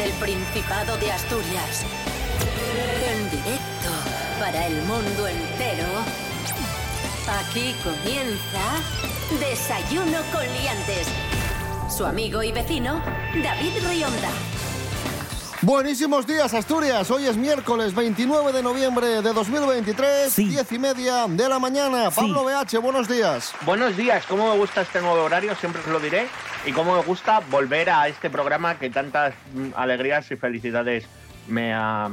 desde el Principado de Asturias. En directo para el mundo entero. Aquí comienza Desayuno con Liantes. Su amigo y vecino, David Rionda. Buenísimos días, Asturias. Hoy es miércoles 29 de noviembre de 2023, Sí. 10 y media de la mañana. Sí. Pablo BH, buenos días. Buenos días, cómo me gusta este nuevo horario, siempre os lo diré, y cómo me gusta volver a este programa que tantas mm, alegrías y felicidades me ha...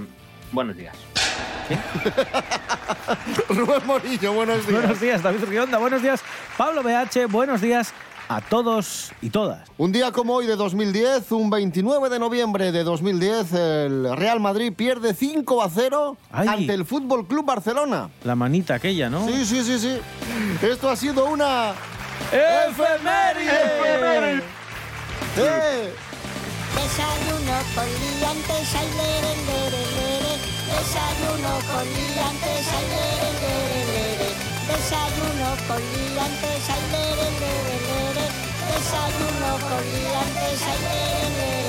Buenos días. Rubén Morillo, buenos días. Buenos días, David Rionda. Buenos días, Pablo BH. Buenos días a todos y todas. Un día como hoy de 2010, un 29 de noviembre de 2010, el Real Madrid pierde 5 a 0 Ay. ante el Fútbol Club Barcelona. La manita aquella, ¿no? Sí, sí, sí, sí. Esto ha sido una ¡Efeméride! ¡Eh! Desayuno con liantes, ay, lere, lere, lere. Desayuno con liantes, ay, lere, lere, lere. Desayuno con liantes, ay, lere, lere, lere. Desayuno con liantes, ay, lere, lere.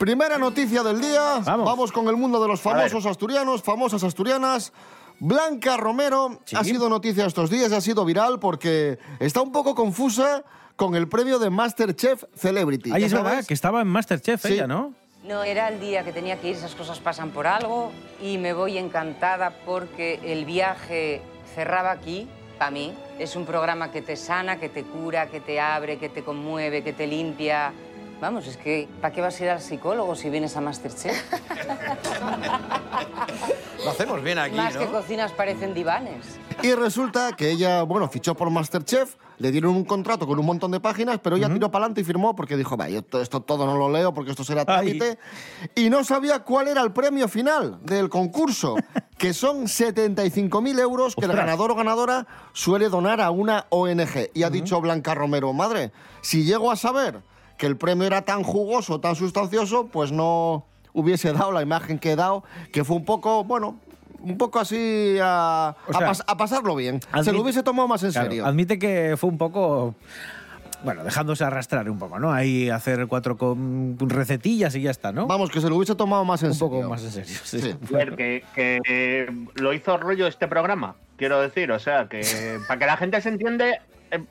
Primera noticia del día. Vamos. con el mundo de los famosos asturianos, famosas asturianas. Blanca Romero Sí. ha sido noticia estos días, ha sido viral porque está un poco confusa con el premio de Masterchef Celebrity. Ahí ¿Ya es verdad que estaba en Masterchef Sí. ella, ¿no? No, era el día que tenía que ir, esas cosas pasan por algo y me voy encantada porque el viaje cerraba aquí, para mí. Es un programa que te sana, que te cura, que te abre, que te conmueve, que te limpia. Vamos, es que ¿para qué vas a ir al psicólogo si vienes a Masterchef? Lo hacemos bien aquí, Más que ¿no? cocinas parecen divanes. Y resulta que ella, bueno, fichó por Masterchef, le dieron un contrato con un montón de páginas, pero ella tiró para adelante y firmó porque dijo, "Va, yo esto, esto todo no lo leo porque esto será Ay. trámite. Y no sabía cuál era el premio final del concurso, que son 75.000 euros que el ganador o ganadora suele donar a una ONG. Y ha dicho Blanca Romero, madre, si llego a saber que el premio era tan jugoso, tan sustancioso, pues no hubiese dado la imagen que he dado, que fue un poco, bueno... Un poco así a, O a sea, pas- a pasarlo bien. Se admite- lo hubiese tomado más en Claro, serio. Admite que fue un poco. Bueno, dejándose arrastrar un poco, ¿no? Ahí hacer cuatro con recetillas y ya está, ¿no? Vamos, que se lo hubiese tomado más en un serio. poco más en serio. sí. Sí. A ver, que, que, eh, lo hizo rollo este programa, quiero decir, o sea, que para que la gente se entiende,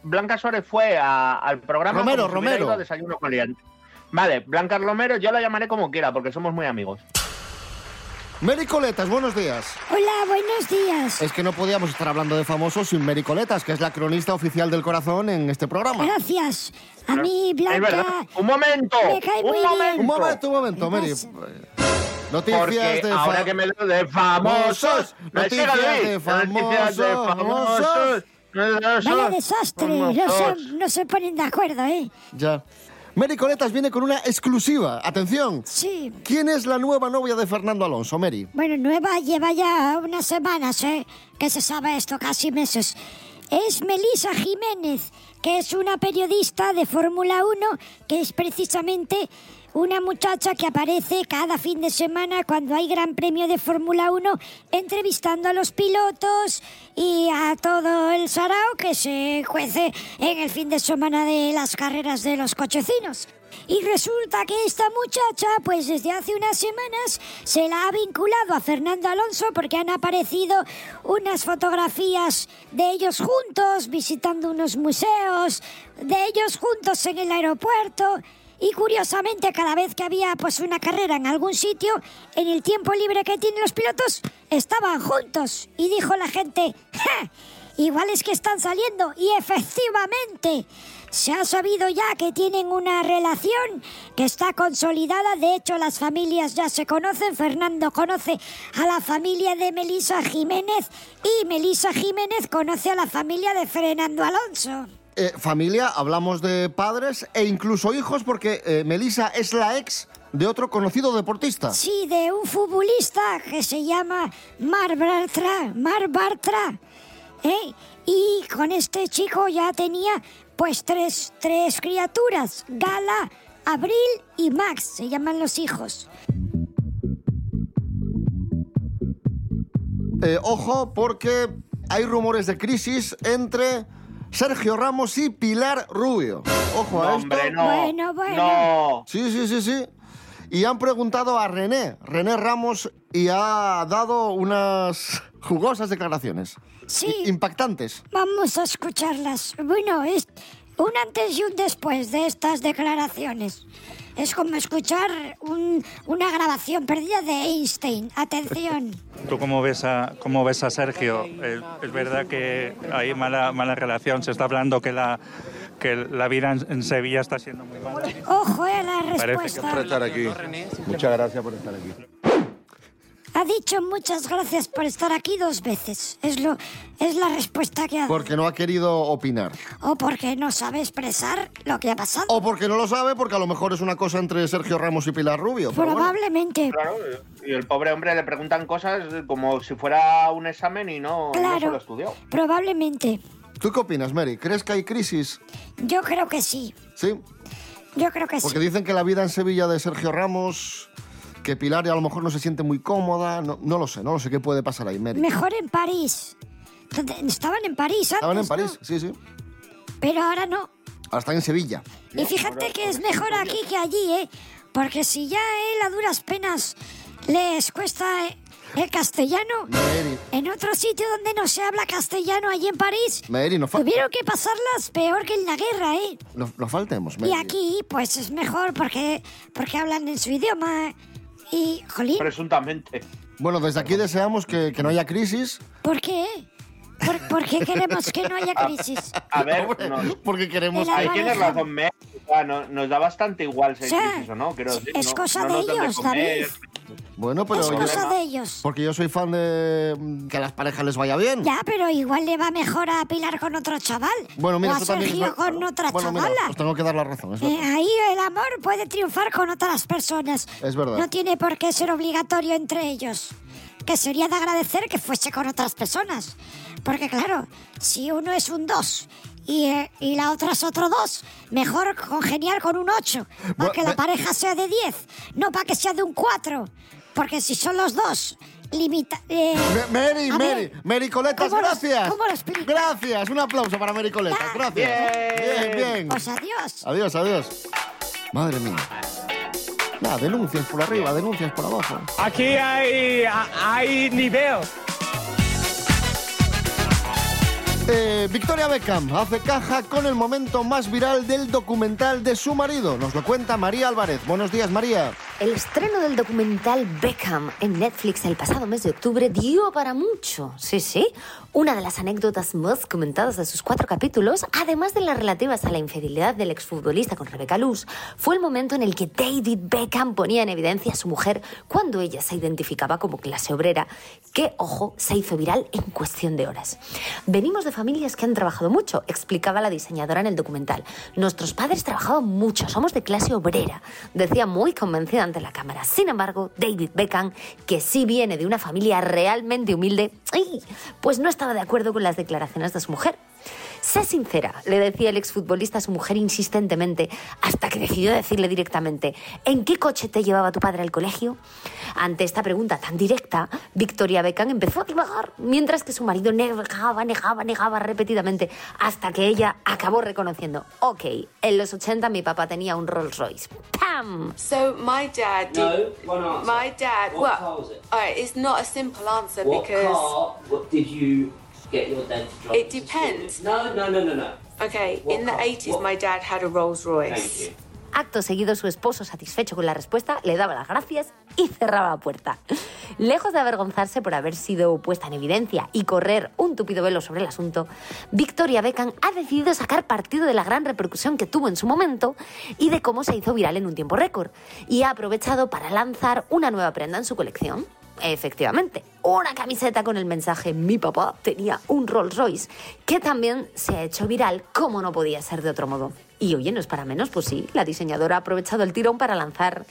Blanca Suárez fue a- al programa Romero, si Romero. ido a Desayuno con. Vale, Blanca Romero yo la llamaré como quiera, porque somos muy amigos. Mary Coletas, buenos días. Hola, buenos días. Es que no podíamos estar hablando de famosos sin Mary Coletas, que es la cronista oficial del corazón en este programa. Gracias. A mí, Es verdad. Blanca, Un momento, Me cae un muy bien. momento. Un momento, un momento, ¿Qué Mary. Noticias Porque de ahora que me lo de famosos, Noticias Noticias de famosos. Vaya desastre. No se, no se ponen de acuerdo, ¿eh? Ya. Mary Coletas viene con una exclusiva. Atención. Sí. ¿Quién es la nueva novia de Fernando Alonso, Mary? Bueno, nueva lleva ya unas semanas, ¿eh? Que se sabe esto, casi meses. Es Melisa Jiménez, que es una periodista de Fórmula 1, que es precisamente una muchacha que aparece cada fin de semana cuando hay Gran Premio de Fórmula 1, entrevistando a los pilotos y a todo el sarao que se cuece en el fin de semana de las carreras de los cochecinos. Y resulta que esta muchacha, pues desde hace unas semanas, se la ha vinculado a Fernando Alonso porque han aparecido unas fotografías de ellos juntos, visitando unos museos, de ellos juntos en el aeropuerto. Y curiosamente, cada vez que había pues una carrera en algún sitio, en el tiempo libre que tienen los pilotos, estaban juntos. Y dijo la gente, ¡Ja! Igual es que están saliendo. Y efectivamente, se ha sabido ya que tienen una relación que está consolidada. De hecho, las familias ya se conocen. Fernando conoce a la familia de Melisa Jiménez y Melisa Jiménez conoce a la familia de Fernando Alonso. Eh, familia, hablamos de padres e incluso hijos, porque eh, Melissa es la ex de otro conocido deportista. Sí, de un futbolista que se llama Mar Bartra. Mar Bartra. ¿eh? Y con este chico ya tenía pues tres, tres criaturas. Gala, Abril y Max. Se llaman los hijos. Eh, ojo, porque hay rumores de crisis entre Sergio Ramos y Pilar Rubio. Ojo a No, esto. hombre, no. Bueno, bueno. No. Sí, sí, sí, sí. Y han preguntado a René, René Ramos, y ha dado unas jugosas declaraciones. Sí. Impactantes. Vamos a escucharlas. Bueno, es un antes y un después de estas declaraciones. Es como escuchar un- una grabación perdida de Einstein. Atención. ¿Tú cómo ves a, cómo ves a Sergio? Eh, es verdad que hay mala, mala relación. Se está hablando que la, que la vida en, en Sevilla está siendo muy mala. Ojo a la Parece que respuesta. estar aquí. Muchas gracias por estar aquí. Ha dicho muchas gracias por estar aquí dos veces. Es, lo, es la respuesta que ha dado. Porque no ha querido opinar. O porque no sabe expresar lo que ha pasado. O porque no lo sabe, porque a lo mejor es una cosa entre Sergio Ramos y Pilar Rubio. bueno. Probablemente. Claro, y el pobre hombre le preguntan cosas como si fuera un examen y no, no se lo Claro. estudió. Probablemente. ¿Tú qué opinas, Mary? ¿Crees que hay crisis? Yo creo que sí. Sí. Yo creo que sí. Porque dicen que la vida en Sevilla de Sergio Ramos, que Pilar a lo mejor no se siente muy cómoda. No, no lo sé, no lo sé qué puede pasar ahí, Mary. Mejor en París. Estaban en París antes, Estaban en ¿no? París, sí, sí. Pero ahora no. Ahora están en Sevilla. Y fíjate que es mejor aquí que allí, ¿eh? Porque si ya él a duras penas les cuesta eh, el castellano, Mary, en otro sitio donde no se habla castellano, allí en París, Mary, no, tuvieron que pasarlas peor que en la guerra, ¿eh? no, no faltemos, Mary. Y aquí, pues es mejor porque, porque hablan en su idioma. Y, jolín, Presuntamente. Bueno, desde aquí deseamos que, que no haya crisis. ¿por qué? ¿Por, por qué queremos que no haya crisis? A ver, Hombre, nos- porque queremos ahí que... tienes razón. No- nos da bastante igual si hay O sea, crisis o no. Es no- cosa no de ellos, comer. David. Bueno, pero es yo- cosa de ellos. porque yo soy fan de que a las parejas les vaya bien. Ya, pero igual le va mejor a Pilar con otro chaval. Bueno, mira, o a es Sergio con otra bueno, mira, chavala. os tengo que dar la razón. es Eh, ahí el amor puede triunfar con otras personas. Es verdad. No tiene por qué ser obligatorio entre ellos. Que sería de agradecer que fuese con otras personas. Porque claro, si uno es un 2 y, eh, y la otra es otro 2, mejor congeniar con un 8. Para que la pareja sea de 10, no para que sea de un 4. Porque si son los dos, limita... eh, Mary, a Mary, ver, Mary Coletas, ¿cómo gracias. cómo lo explico? Gracias, un aplauso para Mary Coletas, Ah, gracias. Bien, bien. Pues adiós. Adiós, adiós. Madre mía. Nada, denuncias por arriba, denuncias por abajo. Aquí hay, hay nivel. Victoria Beckham hace caja con el momento más viral del documental de su marido. Nos lo cuenta María Álvarez. Buenos días, María. El estreno del documental Beckham en Netflix el pasado mes de octubre dio para mucho. Sí, sí. Una de las anécdotas más comentadas de sus cuatro capítulos, además de las relativas a la infidelidad del exfutbolista con Rebecca Luz, fue el momento en el que David Beckham ponía en evidencia a su mujer cuando ella se identificaba como clase obrera, que, ojo, se hizo viral en cuestión de horas. Venimos de familias que han trabajado mucho, explicaba la diseñadora en el documental. Nuestros padres trabajaban mucho, somos de clase obrera, decía muy convencida ante la cámara. Sin embargo, David Beckham, que sí viene de una familia realmente humilde, pues no estaba de acuerdo con las declaraciones de su mujer. Sé sincera, le decía el exfutbolista a su mujer insistentemente, hasta que decidió decirle directamente, ¿en qué coche te llevaba tu padre al colegio? Ante esta pregunta tan directa, Victoria Beckham empezó a divagar, mientras que su marido negaba, negaba, negaba repetidamente, hasta que ella acabó reconociendo, ok, en los 80 mi papá tenía un Rolls Royce. ¡Pam! So my dad did. No, one answer. My dad. What well, car was it? all right, it's not a simple answer What because. car what did you get your dad to drive? It depends. No, no, no, no, no. Okay, What in the car? 80s, What- my dad had a Rolls Royce. Thank you. Acto seguido, su esposo, satisfecho con la respuesta, le daba las gracias y cerraba la puerta. Lejos de avergonzarse por haber sido puesta en evidencia y correr un tupido velo sobre el asunto, Victoria Beckham ha decidido sacar partido de la gran repercusión que tuvo en su momento y de cómo se hizo viral en un tiempo récord. Y ha aprovechado para lanzar una nueva prenda en su colección. Efectivamente, una camiseta con el mensaje Mi papá tenía un Rolls Royce, que también se ha hecho viral como no podía ser de otro modo. Y oye, no es para menos, pues sí, la diseñadora ha aprovechado el tirón para lanzar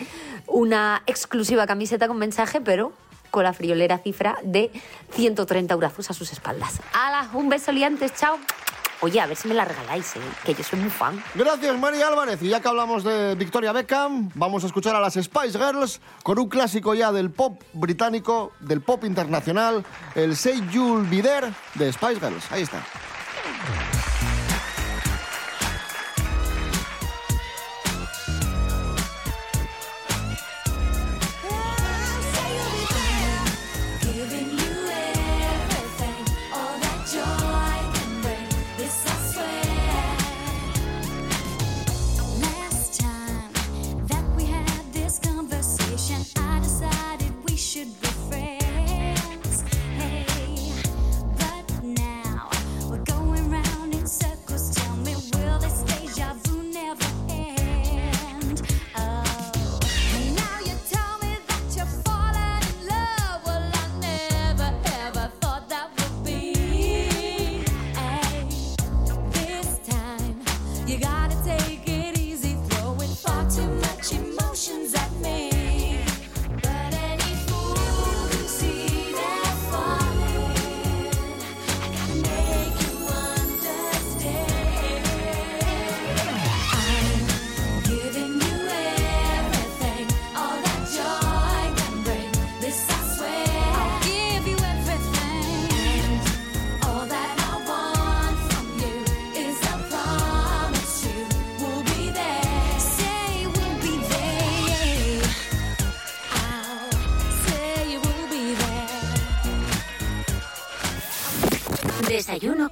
una exclusiva camiseta con mensaje, pero con la friolera cifra de 130 euros a sus espaldas. ¡Hala! Un beso liantes, chao. Oye, a ver si me la regaláis, ¿eh? que yo soy muy fan. Gracias, María Álvarez. Y ya que hablamos de Victoria Beckham, vamos a escuchar a las Spice Girls con un clásico ya del pop británico, del pop internacional, el Say You'll Be There de Spice Girls. Ahí está.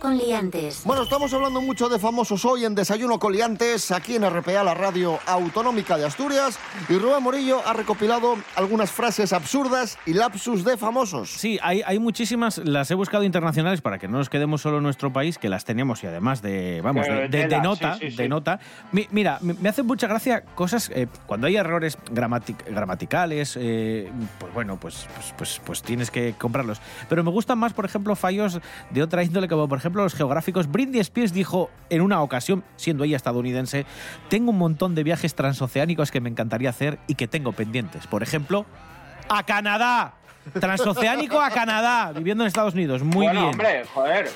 Con liantes. Bueno, estamos hablando mucho de famosos hoy en Desayuno Coliantes, aquí en RPA, la radio autonómica de Asturias. Y Rubén Morillo ha recopilado algunas frases absurdas y lapsus de famosos. Sí, hay, hay muchísimas, las he buscado internacionales para que no nos quedemos solo en nuestro país, que las tenemos y además de, vamos, de, de- de nota, sí, sí, sí. de nota. Mi- mira, me, me hace mucha gracia cosas, eh, cuando hay errores gramatic- gramaticales, eh, pues bueno, pues, pues, pues, pues tienes que comprarlos. Pero me gustan más, por ejemplo, fallos de otra índole, como por ejemplo los geográficos. Britney Spears dijo en una ocasión, siendo ella estadounidense, tengo un montón de viajes transoceánicos que me encantaría hacer y que tengo pendientes. Por ejemplo, a Canadá. Transoceánico a Canadá, viviendo en Estados Unidos. Muy bueno, bien. hombre, joder.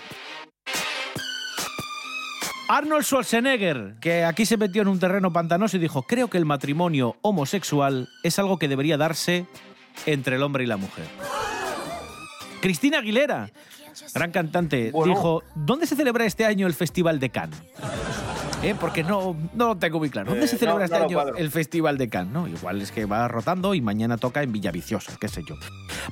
Arnold Schwarzenegger, que aquí se metió en un terreno pantanoso y dijo, creo que el matrimonio homosexual es algo que debería darse entre el hombre y la mujer. Cristina Aguilera, gran cantante, Bueno. dijo, ¿dónde se celebra este año el Festival de Cannes? ¿Eh? Porque no, no lo tengo muy claro. ¿Dónde Eh, se celebra no, este no año cuadro. el Festival de Cannes? ¿no? Igual es que va rotando y mañana toca en Villaviciosa, qué sé yo.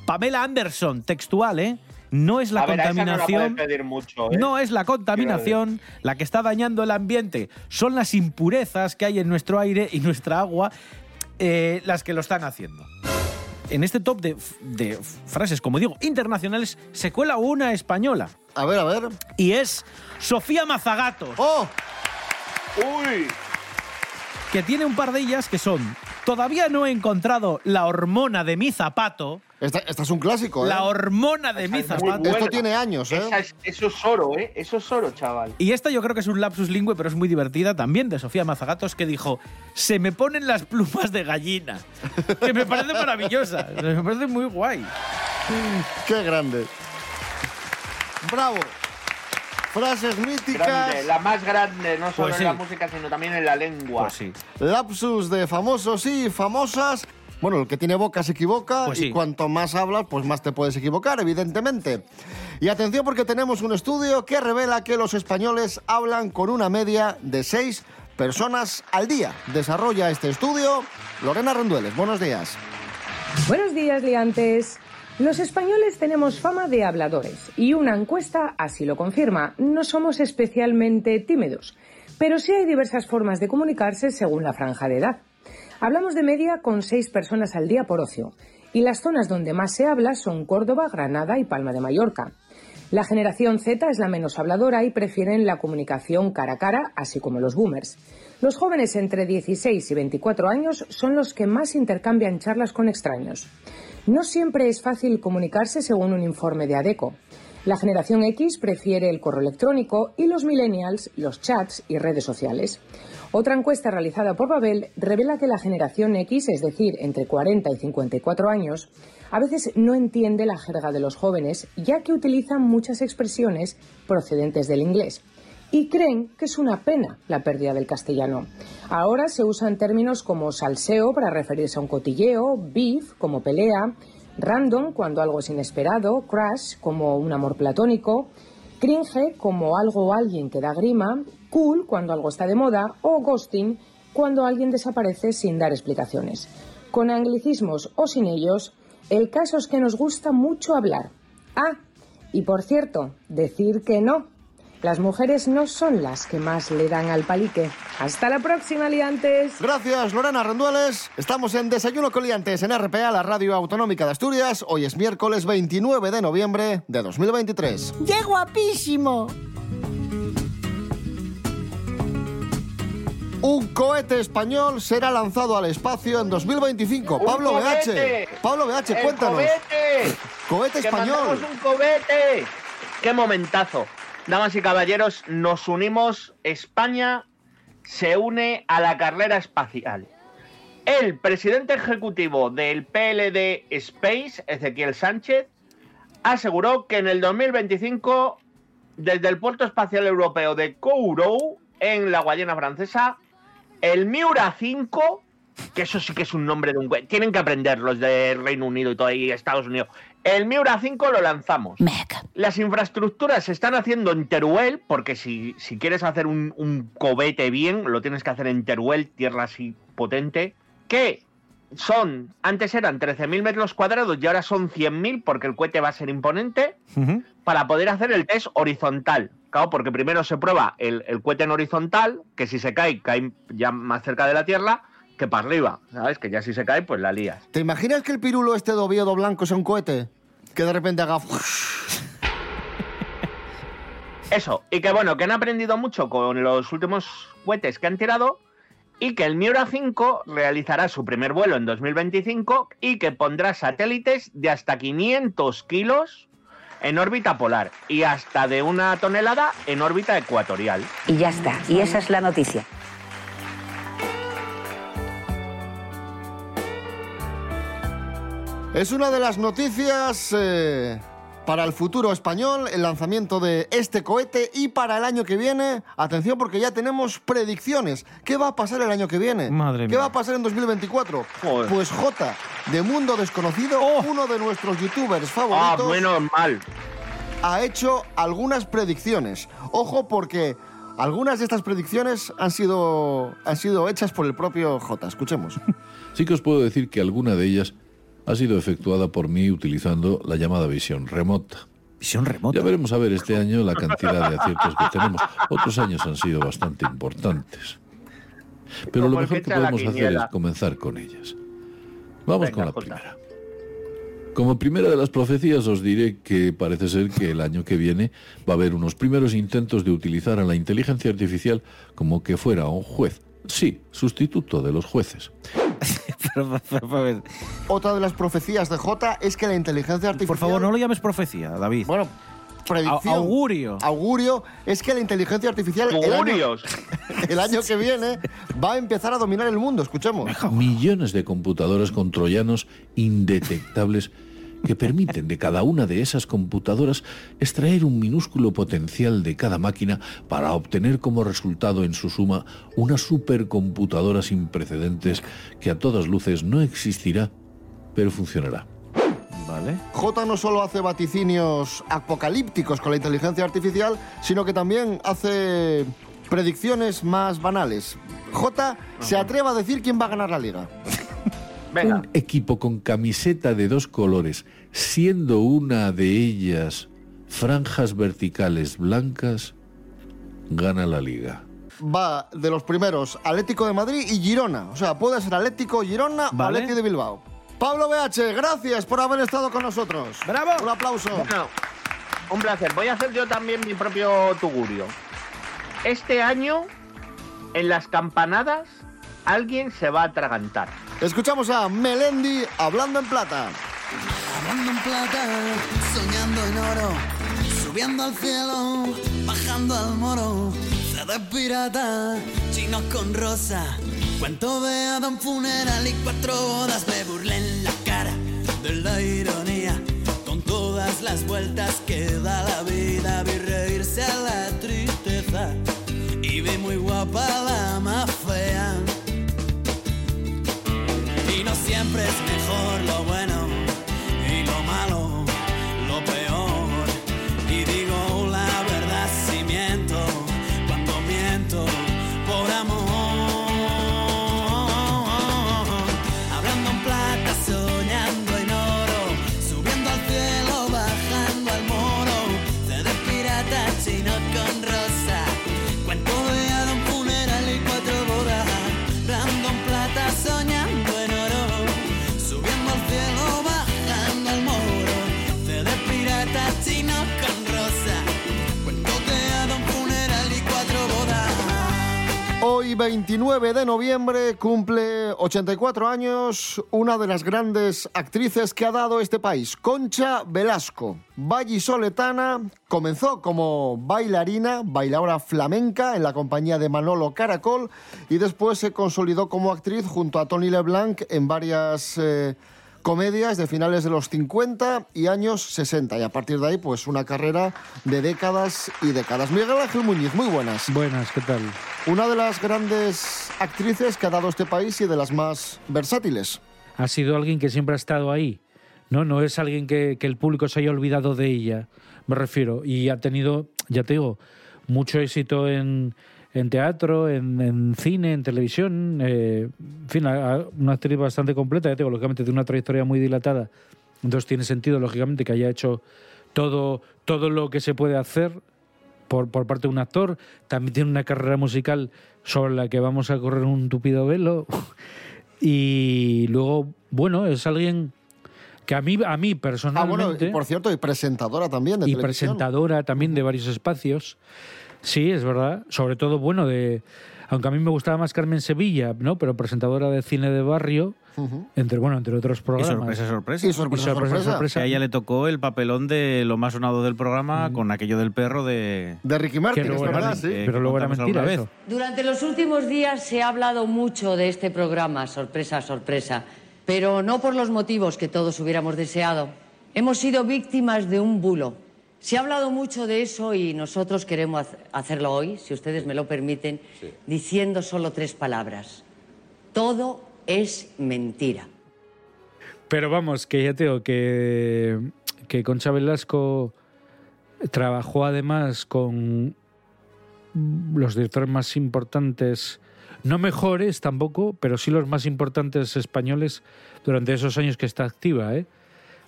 Pamela Anderson, textual, ¿eh? No es la a ver, no contaminación... mucho, ¿eh? No es la contaminación la que está dañando el ambiente, son las impurezas que hay en nuestro aire y nuestra agua eh, las que lo están haciendo. En este top de, de frases, como digo, internacionales, se cuela una española. A ver, a ver. Y es Sofía Mazagatos. ¡Oh! ¡Uy! Que tiene un par de ellas que son Todavía no he encontrado la hormona de mi zapato. Esta, esta es un clásico, ¿eh? La hormona de mi Esa es zapato. buena. Esto tiene años, ¿eh? Es- eso es oro, ¿eh? Eso es oro, chaval. Y esta yo creo que es un lapsus lingüe, pero es muy divertida también, de Sofía Mazagatos, que dijo, se me ponen las plumas de gallina. Que me parece maravillosa, me parece muy guay. ¡Qué grande! ¡Bravo! Frases míticas. Grande, la más grande, no solo Pues sí. en la música, sino también en la lengua. Pues sí. Lapsus de famosos y famosas. Bueno, el que tiene boca se equivoca Pues y sí. cuanto más hablas, pues más te puedes equivocar, evidentemente. Y atención porque tenemos un estudio que revela que los españoles hablan con una media de seis personas al día. Desarrolla este estudio Lorena Rendueles. Buenos días. Buenos días, liantes. Los españoles tenemos fama de habladores y una encuesta así lo confirma. No somos especialmente tímidos, pero sí hay diversas formas de comunicarse según la franja de edad. Hablamos de media con seis personas al día por ocio y las zonas donde más se habla son Córdoba, Granada y Palma de Mallorca. La generación Z es la menos habladora y prefieren la comunicación cara a cara, así como los boomers. Los jóvenes entre 16 y 24 años son los que más intercambian charlas con extraños. No siempre es fácil comunicarse según un informe de ADECO. La generación X prefiere el correo electrónico y los millennials los chats y redes sociales. Otra encuesta realizada por Babel revela que la generación X, es decir, entre 40 y 54 años, a veces no entiende la jerga de los jóvenes, ya que utilizan muchas expresiones procedentes del inglés. Y creen que es una pena la pérdida del castellano. Ahora se usan términos como salseo para referirse a un cotilleo, beef como pelea, random cuando algo es inesperado, crush como un amor platónico, cringe como algo o alguien que da grima, cool cuando algo está de moda o ghosting cuando alguien desaparece sin dar explicaciones. Con anglicismos o sin ellos, el caso es que nos gusta mucho hablar. Ah, y por cierto, decir que no. Las mujeres no son las que más le dan al palique. Hasta la próxima, liantes. Gracias, Lorena Rendueles. Estamos en Desayuno con Liantes en RPA, la radio autonómica de Asturias. Hoy es miércoles 29 de noviembre de 2023. ¡Qué guapísimo! Un cohete español será lanzado al espacio en 2025. ¡Un Pablo cohete! BH. Pablo BH, ¡El cuéntanos. cohete! Cohete ¡Que español. mandamos un cohete! ¡Qué momentazo! Damas y caballeros, nos unimos. España se une a la carrera espacial. El presidente ejecutivo del PLD Space, Ezequiel Sánchez, aseguró que en el 2025, desde el puerto espacial europeo de Kourou, en la Guayana francesa, el Miura 5, que eso sí que es un nombre de un tienen que aprender los de Reino Unido y todo y Estados Unidos. El Miura 5 lo lanzamos. Las infraestructuras se están haciendo en Teruel, porque si, si quieres hacer un, un cohete bien, lo tienes que hacer en Teruel, tierra así potente, que son, antes eran 13.000 metros cuadrados y ahora son 100.000 porque el cohete va a ser imponente, para poder hacer el test horizontal. Claro, porque primero se prueba el, el cohete en horizontal, que si se cae, cae ya más cerca de la Tierra, que para arriba, ¿sabes? Que ya si se cae, pues la lías. ¿Te imaginas que el pirulo este de Oviedo blanco sea un cohete? Que de repente haga... Eso, y que bueno, que han aprendido mucho con los últimos cohetes que han tirado y que el Miura 5 realizará su primer vuelo en 2025 y que pondrá satélites de hasta 500 kilos en órbita polar y hasta de una tonelada en órbita ecuatorial. Y ya está, y esa es la noticia. Es una de las noticias eh, para el futuro español, el lanzamiento de este cohete y para el año que viene, atención porque ya tenemos predicciones. ¿Qué va a pasar el año que viene? Madre ¿Qué mía. va a pasar en 2024? Joder. Pues J, de Mundo Desconocido, uno de nuestros youtubers Ah, favoritos, menos mal. ha hecho algunas predicciones. Ojo porque algunas de estas predicciones han sido, han sido hechas por el propio J. Escuchemos. Sí que os puedo decir que alguna de ellas ha sido efectuada por mí utilizando la llamada visión remota. Visión remota. Ya veremos a ver este año la cantidad de aciertos que tenemos. Otros años han sido bastante importantes. Pero Como lo mejor que podemos hacer es comenzar con ellas. Vamos Venga, con la Jota. primera. Como primera de las profecías os diré que parece ser que el año que viene va a haber unos primeros intentos de utilizar a la inteligencia artificial como que fuera un juez. Sí, sustituto de los jueces. Otra de las profecías de J es que la inteligencia artificial... Por favor, no lo llames profecía, David. Bueno, predicción. A- augurio. Augurio es que la inteligencia artificial el año, el año que viene va a empezar a dominar el mundo. Escuchemos. Millones de computadoras con troyanos indetectables que permiten de cada una de esas computadoras extraer un minúsculo potencial de cada máquina para obtener como resultado en su suma una supercomputadora sin precedentes que a todas luces no existirá, pero funcionará. Vale. J no solo hace vaticinios apocalípticos con la inteligencia artificial, sino que también hace predicciones más banales. J se atreve a decir quién va a ganar la liga. Venga. Un equipo con camiseta de dos colores, siendo una de ellas franjas verticales blancas, gana la liga. Va de los primeros Atlético de Madrid y Girona. O sea, puede ser Atlético, Girona Vale. o Atlético de Bilbao. Pablo BH, gracias por haber estado con nosotros. ¡Bravo! Un aplauso. Bueno, un placer. Voy a hacer yo también mi propio tugurio. Este año, en las campanadas, alguien se va a atragantar. Escuchamos a Melendi hablando en plata. Hablando en plata, soñando en oro, subiendo al cielo, bajando al moro, de pirata, chino con rosa, cuento de Adam funeral y cuatro bodas, me burlé en la cara de la ironía, con todas las vueltas que da la vida, vi reírse a la tristeza. Hoy, 29 de noviembre, cumple 84 años una de las grandes actrices que ha dado este país, Concha Velasco. Vallisoletana, comenzó como bailarina, bailadora flamenca en la compañía de Manolo Caracol y después se consolidó como actriz junto a Tony LeBlanc en varias eh, comedias de finales de los 50 y años 60. Y a partir de ahí, pues una carrera de décadas y décadas. Miguel Ángel Muñiz, muy buenas. Buenas, ¿qué tal? Una de las grandes actrices que ha dado este país y de las más versátiles. Ha sido alguien que siempre ha estado ahí. No, no es alguien que, que el público se haya olvidado de ella, me refiero. Y ha tenido, ya te digo, mucho éxito en, en teatro, en, en cine, en televisión. eh, en fin, a- a- una actriz bastante completa, ya te digo, lógicamente de una trayectoria muy dilatada. Entonces tiene sentido, lógicamente, que haya hecho todo, todo lo que se puede hacer por, por parte de un actor. También tiene una carrera musical sobre la que vamos a correr un tupido velo. y luego, bueno, es alguien que a mí, a mí Ah, bueno, personalmente... y por cierto, y presentadora también de y televisión. presentadora también de varios espacios. Sí, es verdad. Sobre todo, bueno, de... Aunque a mí me gustaba más Carmen Sevilla, ¿no? Pero presentadora de cine de barrio, entre, bueno, entre otros Y programas. sorpresa, sorpresa. Y sorpresa, Y sorpresa, sorpresa. sorpresa. Que a ella le tocó el papelón de lo más sonado del programa con aquello del perro de... De Ricky Martin, Que es luego verdad, sí. que pero luego era mentira eso. vez. Durante los últimos días se ha hablado mucho de este programa, sorpresa, sorpresa, pero no por los motivos que todos hubiéramos deseado. Hemos sido víctimas de un bulo. Se ha hablado mucho de eso y nosotros queremos hacerlo hoy, si ustedes me lo permiten, diciendo solo tres palabras. Todo es mentira. Pero vamos, que ya te digo que, que Concha Velasco trabajó además con los directores más importantes, no mejores tampoco, pero sí los más importantes españoles durante esos años que está activa. ¿eh?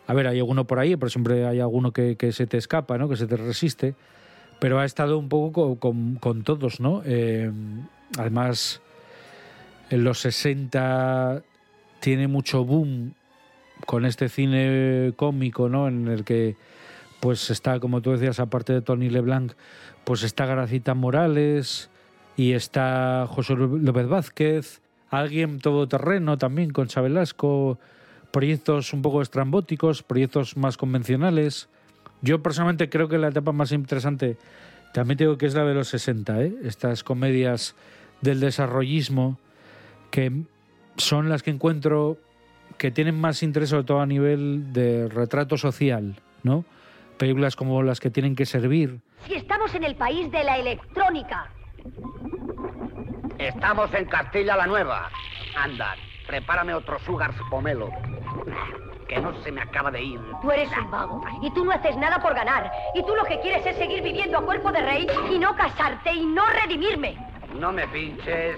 A ver, hay alguno por ahí, pero siempre hay alguno que, se te escapa, ¿no? que se te resiste. Pero ha estado un poco co- con, todos, ¿no? Eh, además, en los 60 tiene mucho boom con este cine cómico, ¿no? En el que pues está, como tú decías, aparte de Tony LeBlanc, pues está Gracita Morales y está José López Vázquez, alguien todoterreno también con Velasco, proyectos un poco estrambóticos, proyectos más convencionales. Yo personalmente creo que la etapa más interesante también tengo que es la de los 60, ¿eh? estas comedias del desarrollismo que son las que encuentro que tienen más interés sobre todo a nivel de retrato social, ¿no? Películas como las que tienen que servir. Si estamos en el país de la electrónica. Estamos en Castilla la Nueva. Anda, prepárame otro Sugars Pomelo. Que no se me acaba de ir. Tú eres un vago y tú no haces nada por ganar. Y tú lo que quieres es seguir viviendo a cuerpo de rey y no casarte y no redimirme. No me pinches,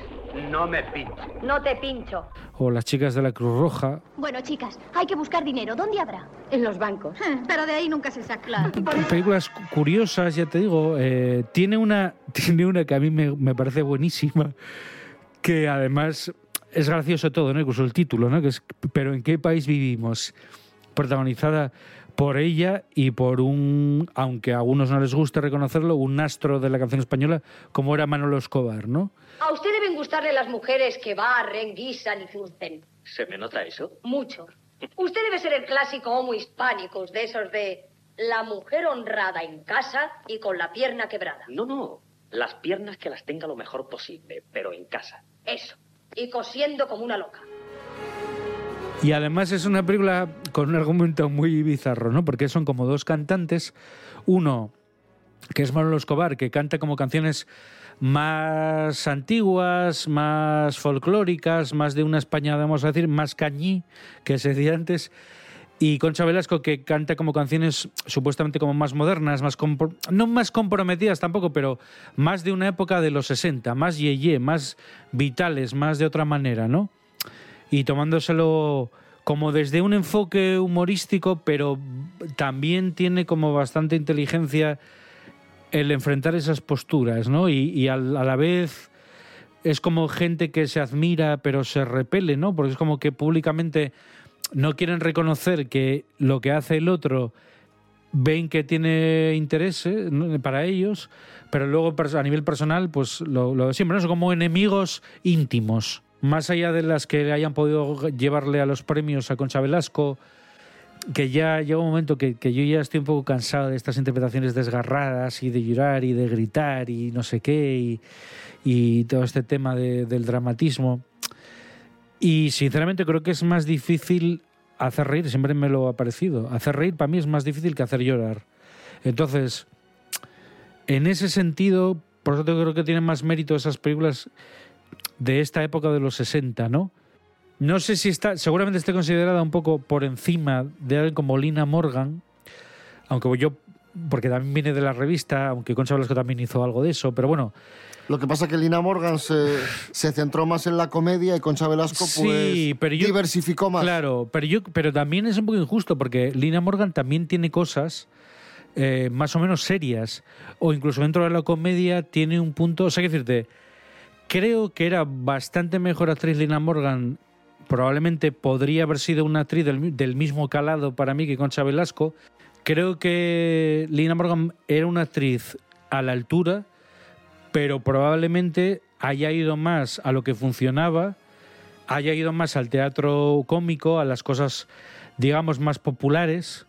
no me pinches. No te pincho. O las chicas de la Cruz Roja. Bueno, chicas, hay que buscar dinero. ¿Dónde habrá? En los bancos. Pero de ahí nunca se saca. Películas cu- curiosas, ya te digo. eh, tiene, una, tiene una que a mí me, me parece buenísima, que además es gracioso todo, ¿no? Incluso el título, ¿no? Que es Pero ¿en qué país vivimos? Protagonizada por ella y por un, aunque a algunos no les guste reconocerlo, un astro de la canción española como era Manolo Escobar, ¿no? A usted deben gustarle las mujeres que barren, guisan y zurcen. ¿Se me nota eso? Mucho. Usted debe ser el clásico homo hispánicos de esos de la mujer honrada en casa y con la pierna quebrada. No, no. Las piernas que las tenga lo mejor posible, pero en casa. Eso. Y cosiendo como una loca. Y además es una película con un argumento muy bizarro, ¿no? Porque son como dos cantantes, uno que es Manolo Escobar, que canta como canciones más antiguas, más folclóricas, más de una España, vamos a decir, más cañí, que se decía antes, y Concha Velasco, que canta como canciones supuestamente como más modernas, más no más comprometidas tampoco, pero más de una época de los 60, más yeye, más vitales, más de otra manera, ¿no? y tomándoselo como desde un enfoque humorístico, pero también tiene como bastante inteligencia el enfrentar esas posturas, ¿no? Y, a la vez es como gente que se admira pero se repele, ¿no? Porque es como que públicamente no quieren reconocer que lo que hace el otro ven que tiene interés para ellos, pero luego a nivel personal, pues lo, lo siempre, ¿no? son como enemigos íntimos. Más allá de las que hayan podido llevarle a los premios a Concha Velasco, que ya llega un momento que, yo ya estoy un poco cansado de estas interpretaciones desgarradas y de llorar y de gritar y no sé qué y, todo este tema de- del dramatismo. Y sinceramente creo que es más difícil hacer reír, siempre me lo ha parecido. Hacer reír para mí es más difícil que hacer llorar. Entonces, en ese sentido, por eso creo que tienen más mérito esas películas de esta época de los 60, ¿no? No sé si está, seguramente esté considerada un poco por encima de alguien como Lina Morgan, aunque yo, porque también viene de la revista, aunque Concha Velasco también hizo algo de eso, pero bueno, Lo que pasa es que Lina Morgan se, se centró más en la comedia y Concha Velasco pues Sí, pero yo- diversificó más. Claro, pero yo, pero también es un poco injusto porque Lina Morgan también tiene cosas eh, más o menos serias o incluso dentro de la comedia tiene un punto, o sea, que decirte, creo que era bastante mejor actriz Lina Morgan. Probablemente podría haber sido una actriz del, del mismo calado para mí que Concha Velasco. Creo que Lina Morgan era una actriz a la altura, pero probablemente haya ido más a lo que funcionaba haya ido más al teatro cómico, a las cosas, digamos, más populares.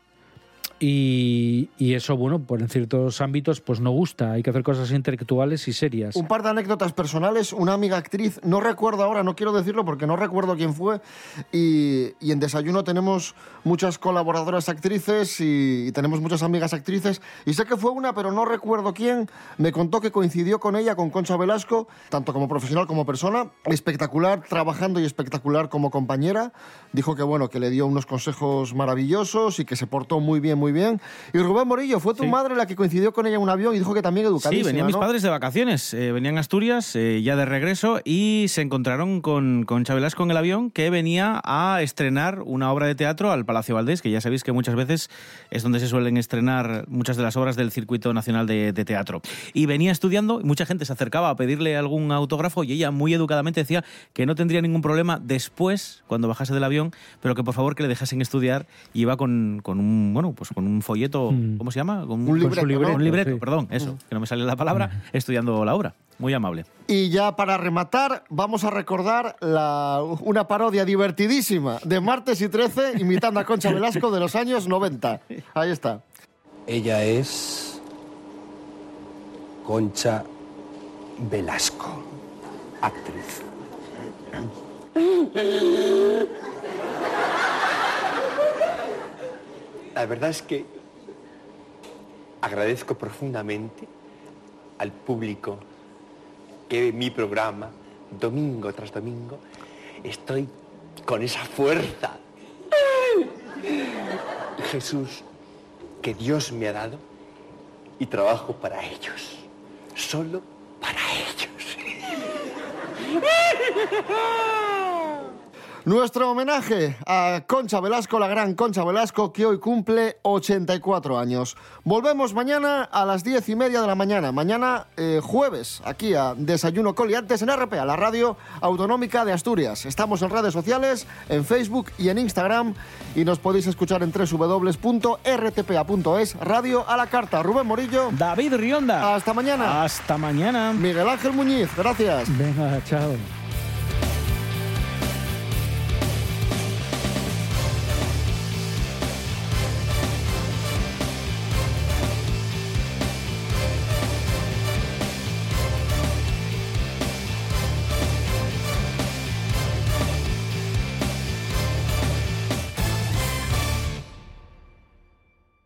Y, y eso, bueno, pues en ciertos ámbitos, pues no gusta. Hay que hacer cosas intelectuales y serias. Un par de anécdotas personales. Una amiga actriz, no recuerdo ahora, no quiero decirlo porque no recuerdo quién fue. Y, y en Desayuno tenemos muchas colaboradoras actrices y, y tenemos muchas amigas actrices. Y sé que fue una, pero no recuerdo quién. Me contó que coincidió con ella, con Concha Velasco, tanto como profesional como persona. Espectacular trabajando y espectacular como compañera. Dijo que, bueno, que le dio unos consejos maravillosos y que se portó muy bien, muy bien. Y Rubén Morillo, fue tu madre la que coincidió con ella en un avión y dijo que también Sí, educadísima, venían mis ¿no? padres de vacaciones, eh, venían a Asturias eh, ya de regreso y se encontraron con, con Chabelasco en el avión que venía a estrenar una obra de teatro al Palacio Valdés, que ya sabéis que muchas veces es donde se suelen estrenar muchas de las obras del Circuito Nacional de, de Teatro. Y venía estudiando y mucha gente se acercaba a pedirle algún autógrafo y ella muy educadamente decía que no tendría ningún problema después, cuando bajase del avión, pero que por favor que le dejasen estudiar y iba con, con un, bueno, pues con un folleto, Mm. ¿cómo se llama? Con Un libreto, con su ¿no? Un libreto, Sí. perdón, eso, que no me sale la palabra, estudiando la obra. Muy amable. Y ya para rematar, vamos a recordar la- una parodia divertidísima de Martes y 13 imitando a Concha Velasco de los años 90. Ahí está. Ella es Concha Velasco, actriz. La verdad es que agradezco profundamente al público que mi programa, domingo tras domingo, estoy con esa fuerza. Jesús, que Dios me ha dado y trabajo para ellos. Solo para ellos. Nuestro homenaje a Concha Velasco, la gran Concha Velasco, que hoy cumple 84 años. Volvemos mañana a las 10 y media de la mañana. Mañana, eh, jueves, aquí a Desayuno Coliantes en RPA, la radio autonómica de Asturias. Estamos en redes sociales, en Facebook y en Instagram. Y nos podéis escuchar en www.rtpa.es, radio a la carta. Rubén Morillo. David Rionda. Hasta mañana. Hasta mañana. Miguel Ángel Muñiz, gracias. Venga, chao.